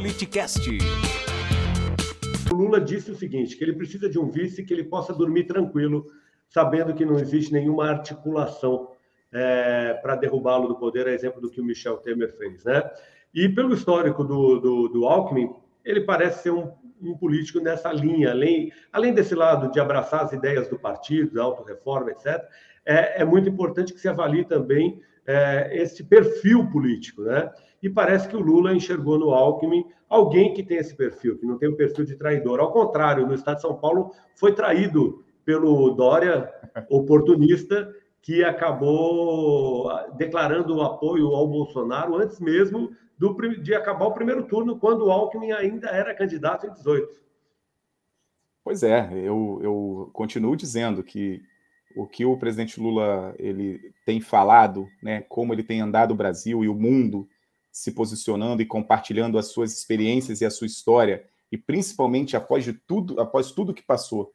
Politicast. O Lula disse o seguinte, que ele precisa de um vice que ele possa dormir tranquilo, sabendo que não existe nenhuma articulação é, para derrubá-lo do poder, a exemplo do que o Michel Temer fez, né? E pelo histórico do, do, do Alckmin, ele parece ser um, um, político nessa linha, além, além desse lado de abraçar as ideias do partido, da autorreforma, etc., é, é muito importante que se avalie também é, esse perfil político, né? E parece que o Lula enxergou no Alckmin alguém que tem esse perfil, que não tem o perfil de traidor. Ao contrário, no Estado de São Paulo foi traído pelo Dória, oportunista, que acabou declarando o apoio ao Bolsonaro antes mesmo do, de acabar o primeiro turno, quando o Alckmin ainda era candidato em 18. Pois é, eu, eu continuo dizendo que o que o presidente Lula ele tem falado, né, como ele tem andado o Brasil e o mundo se posicionando e compartilhando as suas experiências e a sua história, e principalmente após de tudo, após tudo que passou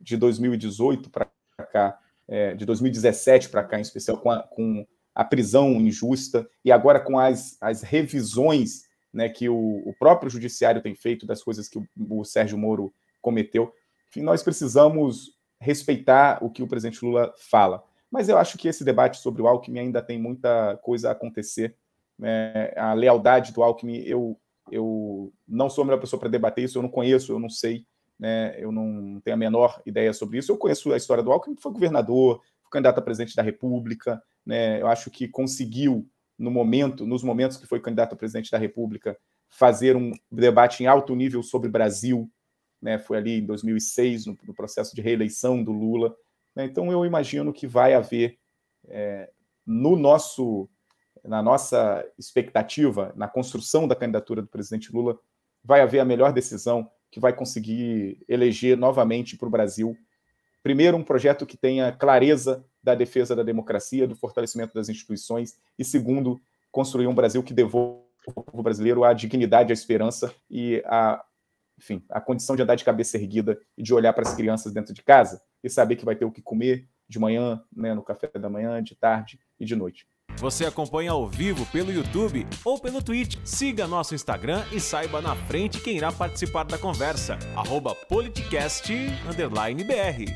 de 2018 para cá, é, de 2017 para cá, em especial com a, com a, prisão injusta e agora com as, as revisões né, que o, o próprio judiciário tem feito das coisas que o, o Sérgio Moro cometeu. Enfim, nós precisamos respeitar o que o presidente Lula fala. Mas eu acho que esse debate sobre o Alckmin ainda tem muita coisa a acontecer. Né? A lealdade do Alckmin, eu, eu não sou a melhor pessoa para debater isso, eu não conheço, eu não sei, né? eu não tenho a menor ideia sobre isso. Eu conheço a história do Alckmin, foi governador, foi candidato a presidente da República, né? eu acho que conseguiu, no momento, nos momentos que foi candidato a presidente da República, fazer um debate em alto nível sobre Brasil, né, foi ali em 2006, no, no processo de reeleição do Lula. Né, então, eu imagino que vai haver, é, no nosso, na nossa expectativa, na construção da candidatura do presidente Lula, vai haver a melhor decisão que vai conseguir eleger novamente para o Brasil. Primeiro, um projeto que tenha clareza da defesa da democracia, do fortalecimento das instituições, e segundo, construir um Brasil que devolva ao povo brasileiro a dignidade, a esperança e a enfim, a condição de andar de cabeça erguida e de olhar para as crianças dentro de casa e saber que vai ter o que comer de manhã, né, no café da manhã, de tarde e de noite. Você acompanha ao vivo pelo YouTube ou pelo Twitch. Siga nosso Instagram e saiba na frente quem irá participar da conversa. Arroba politicast_br